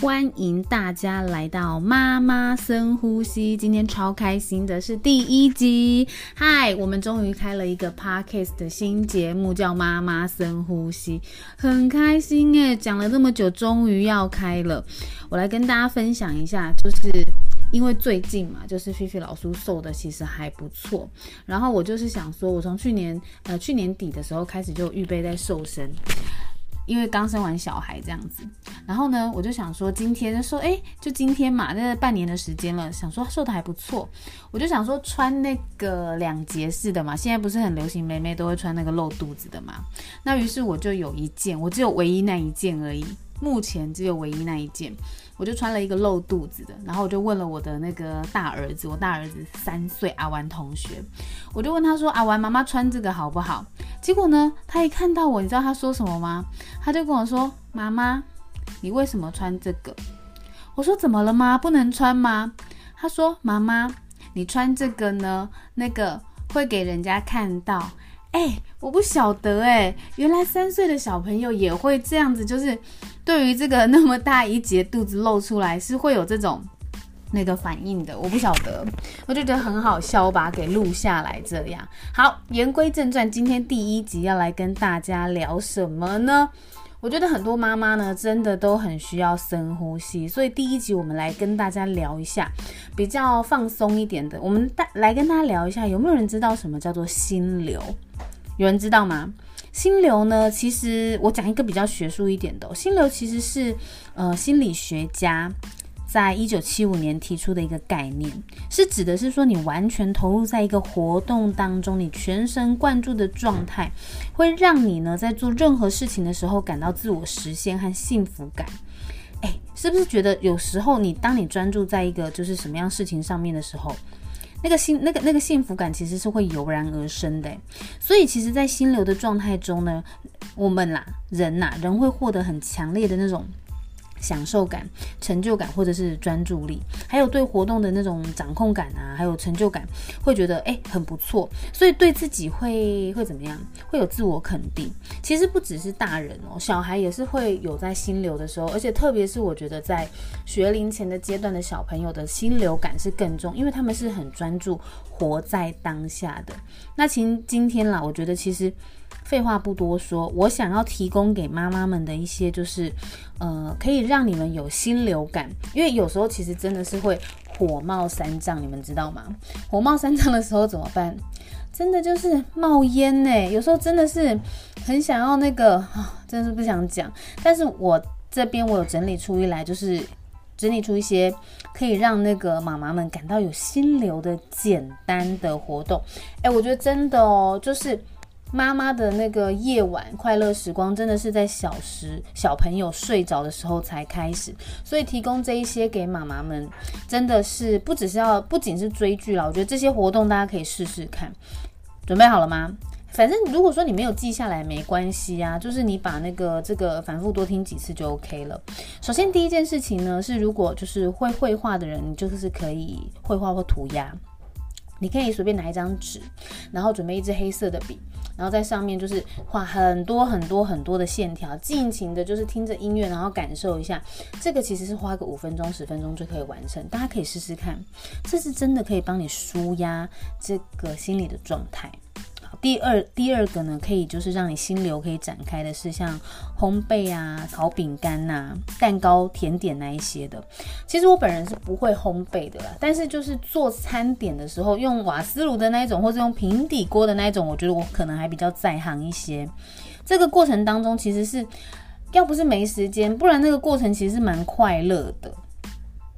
欢迎大家来到妈妈深呼吸。今天超开心的是第一集，嗨，我们终于开了一个 podcast 的新节目，叫妈妈深呼吸，很开心诶，讲了这么久，终于要开了。我来跟大家分享一下，就是因为最近嘛，就是菲菲老叔瘦的其实还不错，然后我就是想说，我从去年呃去年底的时候开始就预备在瘦身。因为刚生完小孩这样子，然后呢，我就想说今天说，哎，就今天嘛，那半年的时间了，想说瘦的还不错，我就想说穿那个两节式的嘛，现在不是很流行，妹妹都会穿那个露肚子的嘛，那于是我就有一件，我只有唯一那一件而已，目前只有唯一那一件。我就穿了一个露肚子的，然后我就问了我的那个大儿子，我大儿子三岁阿玩同学，我就问他说：“阿玩，妈妈穿这个好不好？”结果呢，他一看到我，你知道他说什么吗？他就跟我说：“妈妈，你为什么穿这个？”我说：“怎么了吗？不能穿吗？”他说：“妈妈，你穿这个呢，那个会给人家看到。”哎，我不晓得哎，原来三岁的小朋友也会这样子，就是对于这个那么大一截肚子露出来是会有这种那个反应的。我不晓得，我就觉得很好笑，我把它给录下来。这样好，言归正传，今天第一集要来跟大家聊什么呢？我觉得很多妈妈呢，真的都很需要深呼吸，所以第一集我们来跟大家聊一下比较放松一点的。我们大来跟大家聊一下，有没有人知道什么叫做心流？有人知道吗？心流呢？其实我讲一个比较学术一点的，心流其实是呃心理学家在一九七五年提出的一个概念，是指的是说你完全投入在一个活动当中，你全神贯注的状态，会让你呢在做任何事情的时候感到自我实现和幸福感。哎，是不是觉得有时候你当你专注在一个就是什么样事情上面的时候？那个幸那个那个幸福感其实是会油然而生的，所以其实，在心流的状态中呢，我们啦，人呐，人会获得很强烈的那种。享受感、成就感，或者是专注力，还有对活动的那种掌控感啊，还有成就感，会觉得哎很不错，所以对自己会会怎么样？会有自我肯定。其实不只是大人哦，小孩也是会有在心流的时候，而且特别是我觉得在学龄前的阶段的小朋友的心流感是更重，因为他们是很专注活在当下的。那今今天啦，我觉得其实。废话不多说，我想要提供给妈妈们的一些就是，呃，可以让你们有心流感，因为有时候其实真的是会火冒三丈，你们知道吗？火冒三丈的时候怎么办？真的就是冒烟呢，有时候真的是很想要那个，真的是不想讲。但是我这边我有整理出一来，就是整理出一些可以让那个妈妈们感到有心流的简单的活动。哎，我觉得真的哦，就是。妈妈的那个夜晚快乐时光，真的是在小时小朋友睡着的时候才开始，所以提供这一些给妈妈们，真的是不只是要不仅是追剧了，我觉得这些活动大家可以试试看。准备好了吗？反正如果说你没有记下来没关系啊，就是你把那个这个反复多听几次就 OK 了。首先第一件事情呢，是如果就是会绘画的人，你就是可以绘画或涂鸦，你可以随便拿一张纸，然后准备一支黑色的笔。然后在上面就是画很多很多很多的线条，尽情的就是听着音乐，然后感受一下。这个其实是花个五分钟、十分钟就可以完成，大家可以试试看，这是真的可以帮你舒压这个心理的状态。第二第二个呢，可以就是让你心流可以展开的是像烘焙啊、烤饼干呐、蛋糕、甜点那一些的。其实我本人是不会烘焙的啦，但是就是做餐点的时候，用瓦斯炉的那一种，或者用平底锅的那一种，我觉得我可能还比较在行一些。这个过程当中，其实是要不是没时间，不然那个过程其实是蛮快乐的。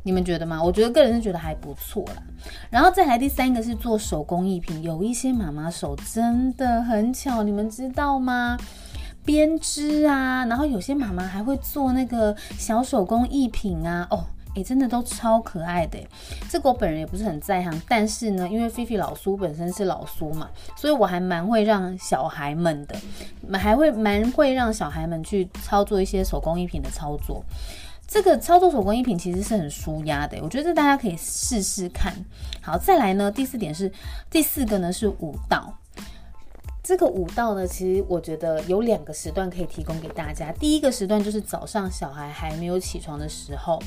你们觉得吗？我觉得个人是觉得还不错啦。然后再来第三个是做手工艺品，有一些妈妈手真的很巧，你们知道吗？编织啊，然后有些妈妈还会做那个小手工艺品啊，哦，诶，真的都超可爱的。这个我本人也不是很在行，但是呢，因为菲菲老苏本身是老苏嘛，所以我还蛮会让小孩们的，还会蛮会让小孩们去操作一些手工艺品的操作。这个操作手工艺品其实是很舒压的，我觉得大家可以试试看。好，再来呢，第四点是第四个呢是舞蹈。这个舞蹈呢，其实我觉得有两个时段可以提供给大家。第一个时段就是早上小孩还没有起床的时候，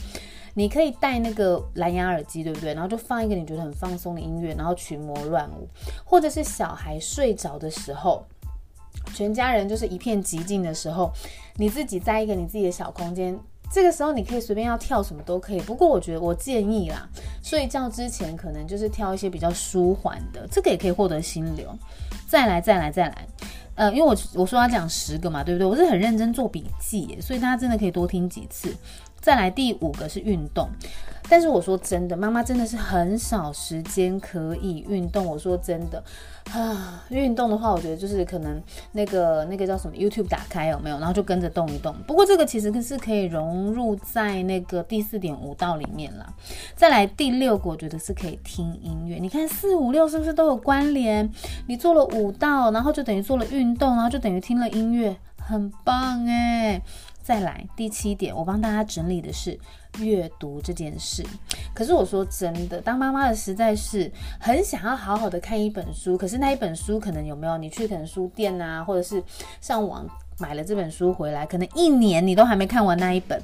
你可以戴那个蓝牙耳机，对不对？然后就放一个你觉得很放松的音乐，然后群魔乱舞，或者是小孩睡着的时候，全家人就是一片寂静的时候，你自己在一个你自己的小空间。这个时候你可以随便要跳什么都可以，不过我觉得我建议啦，睡觉之前可能就是跳一些比较舒缓的，这个也可以获得心流。再来，再来，再来，呃，因为我我说要讲十个嘛，对不对？我是很认真做笔记，所以大家真的可以多听几次。再来第五个是运动。但是我说真的，妈妈真的是很少时间可以运动。我说真的，啊，运动的话，我觉得就是可能那个那个叫什么 YouTube 打开有没有，然后就跟着动一动。不过这个其实是可以融入在那个第四点舞蹈里面啦。再来第六个，我觉得是可以听音乐。你看四五六是不是都有关联？你做了舞蹈，然后就等于做了运动，然后就等于听了音乐，很棒诶。再来第七点，我帮大家整理的是阅读这件事。可是我说真的，当妈妈的实在是很想要好好的看一本书，可是那一本书可能有没有？你去可能书店啊，或者是上网买了这本书回来，可能一年你都还没看完那一本。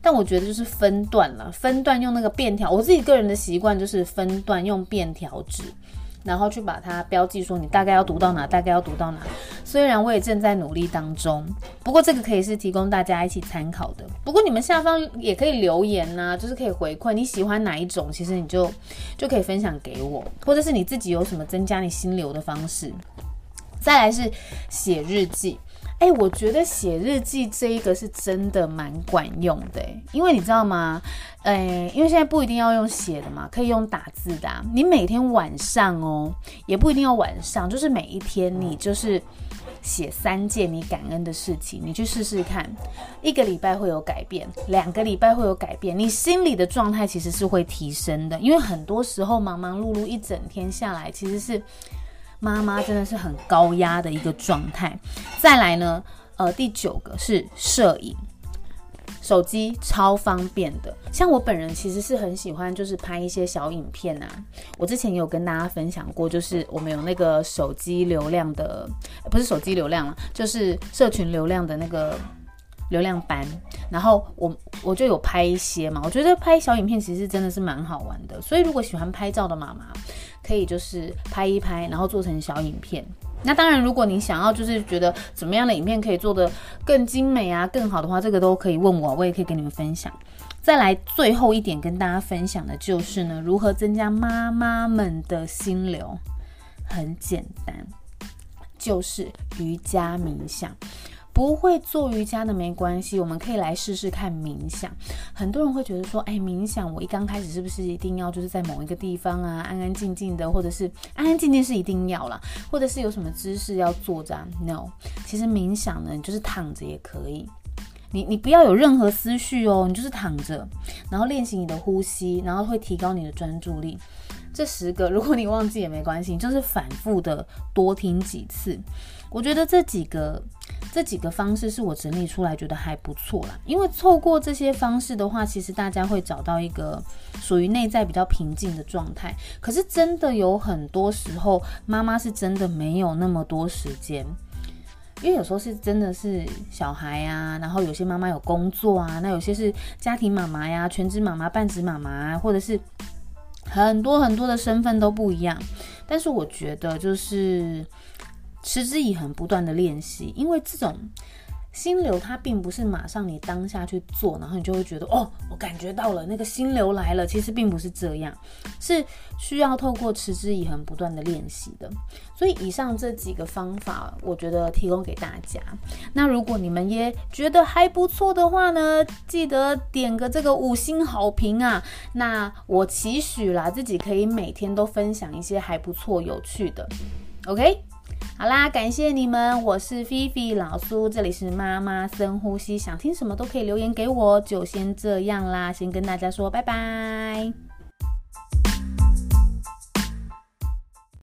但我觉得就是分段了，分段用那个便条。我自己个人的习惯就是分段用便条纸。然后去把它标记，说你大概要读到哪，大概要读到哪。虽然我也正在努力当中，不过这个可以是提供大家一起参考的。不过你们下方也可以留言呐，就是可以回馈你喜欢哪一种，其实你就就可以分享给我，或者是你自己有什么增加你心流的方式。再来是写日记。哎，我觉得写日记这一个是真的蛮管用的，因为你知道吗？哎，因为现在不一定要用写的嘛，可以用打字的。你每天晚上哦，也不一定要晚上，就是每一天你就是写三件你感恩的事情，你去试试看，一个礼拜会有改变，两个礼拜会有改变，你心里的状态其实是会提升的。因为很多时候忙忙碌碌一整天下来，其实是。妈妈真的是很高压的一个状态。再来呢，呃，第九个是摄影，手机超方便的。像我本人其实是很喜欢，就是拍一些小影片啊。我之前有跟大家分享过，就是我们有那个手机流量的，不是手机流量了，就是社群流量的那个。流量班，然后我我就有拍一些嘛，我觉得拍小影片其实真的是蛮好玩的，所以如果喜欢拍照的妈妈，可以就是拍一拍，然后做成小影片。那当然，如果你想要就是觉得怎么样的影片可以做的更精美啊、更好的话，这个都可以问我，我也可以跟你们分享。再来最后一点跟大家分享的就是呢，如何增加妈妈们的心流，很简单，就是瑜伽冥想。不会做瑜伽的没关系，我们可以来试试看冥想。很多人会觉得说，哎，冥想我一刚开始是不是一定要就是在某一个地方啊，安安静静的，或者是安安静静是一定要啦，或者是有什么姿势要做着？No，其实冥想呢，你就是躺着也可以。你你不要有任何思绪哦，你就是躺着，然后练习你的呼吸，然后会提高你的专注力。这十个，如果你忘记也没关系，就是反复的多听几次。我觉得这几个这几个方式是我整理出来觉得还不错啦。因为透过这些方式的话，其实大家会找到一个属于内在比较平静的状态。可是真的有很多时候，妈妈是真的没有那么多时间，因为有时候是真的是小孩呀，然后有些妈妈有工作啊，那有些是家庭妈妈呀，全职妈妈、半职妈妈，或者是。很多很多的身份都不一样，但是我觉得就是持之以恒，不断的练习，因为这种。心流它并不是马上你当下去做，然后你就会觉得哦，我感觉到了那个心流来了。其实并不是这样，是需要透过持之以恒、不断的练习的。所以以上这几个方法，我觉得提供给大家。那如果你们也觉得还不错的话呢，记得点个这个五星好评啊。那我期许啦，自己可以每天都分享一些还不错、有趣的。OK。好啦，感谢你们，我是菲菲老苏，这里是妈妈深呼吸，想听什么都可以留言给我，就先这样啦，先跟大家说拜拜。